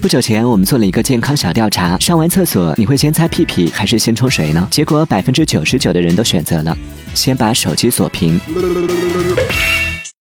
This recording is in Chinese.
不久前我们做了一个健康小调查上完厕所你会先擦屁屁还是先冲水呢？结果百分之九十九的人都选择了先把手机锁屏。